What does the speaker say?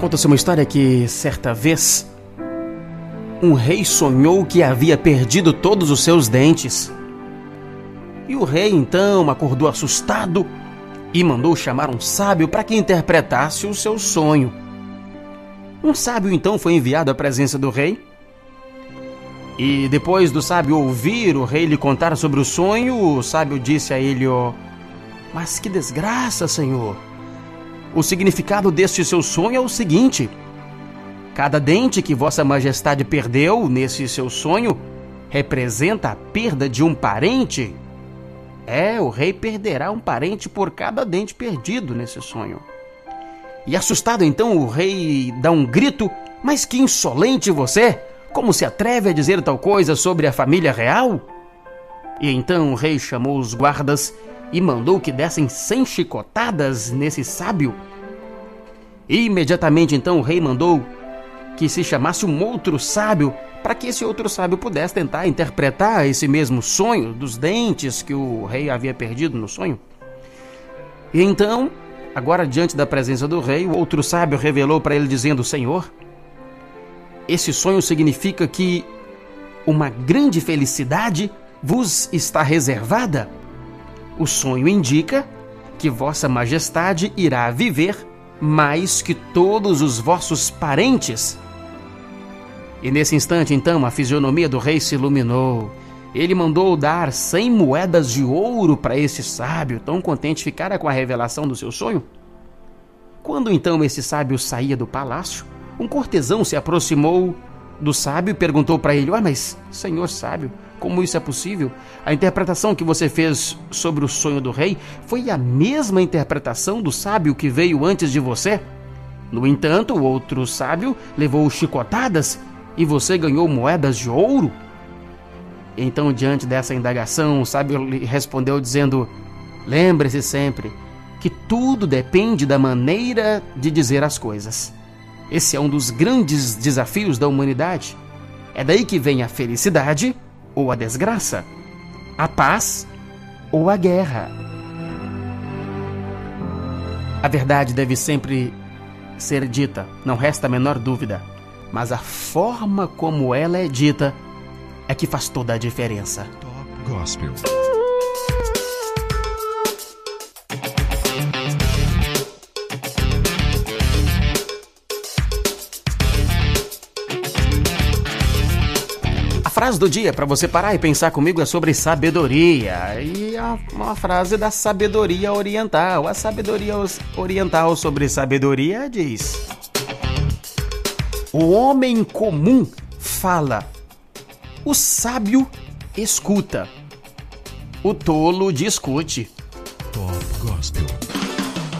Conta-se uma história que, certa vez, um rei sonhou que havia perdido todos os seus dentes. E o rei então acordou assustado e mandou chamar um sábio para que interpretasse o seu sonho. Um sábio então foi enviado à presença do rei. E depois do sábio ouvir o rei lhe contar sobre o sonho, o sábio disse a ele: oh, Mas que desgraça, senhor! O significado deste seu sonho é o seguinte: cada dente que Vossa Majestade perdeu nesse seu sonho representa a perda de um parente. É, o rei perderá um parente por cada dente perdido nesse sonho. E assustado então, o rei dá um grito: Mas que insolente você! Como se atreve a dizer tal coisa sobre a família real? E então o rei chamou os guardas e mandou que dessem cem chicotadas nesse sábio. E imediatamente então o rei mandou que se chamasse um outro sábio para que esse outro sábio pudesse tentar interpretar esse mesmo sonho dos dentes que o rei havia perdido no sonho. E então, agora diante da presença do rei, o outro sábio revelou para ele dizendo: Senhor, esse sonho significa que uma grande felicidade vos está reservada o sonho indica que Vossa Majestade irá viver mais que todos os vossos parentes. E nesse instante, então, a fisionomia do rei se iluminou. Ele mandou dar cem moedas de ouro para esse sábio, tão contente ficara com a revelação do seu sonho. Quando então esse sábio saía do palácio, um cortesão se aproximou do sábio e perguntou para ele: Ah, mas, senhor sábio, como isso é possível? A interpretação que você fez sobre o sonho do rei foi a mesma interpretação do sábio que veio antes de você? No entanto, o outro sábio levou chicotadas e você ganhou moedas de ouro? Então, diante dessa indagação, o sábio lhe respondeu dizendo: Lembre-se sempre que tudo depende da maneira de dizer as coisas. Esse é um dos grandes desafios da humanidade. É daí que vem a felicidade ou a desgraça, a paz ou a guerra. A verdade deve sempre ser dita, não resta a menor dúvida, mas a forma como ela é dita é que faz toda a diferença. Top Gospel. Frase do dia para você parar e pensar comigo é sobre sabedoria. E a, uma frase da sabedoria oriental. A sabedoria oriental sobre sabedoria diz: O homem comum fala, o sábio escuta, o tolo discute. Top Gospel.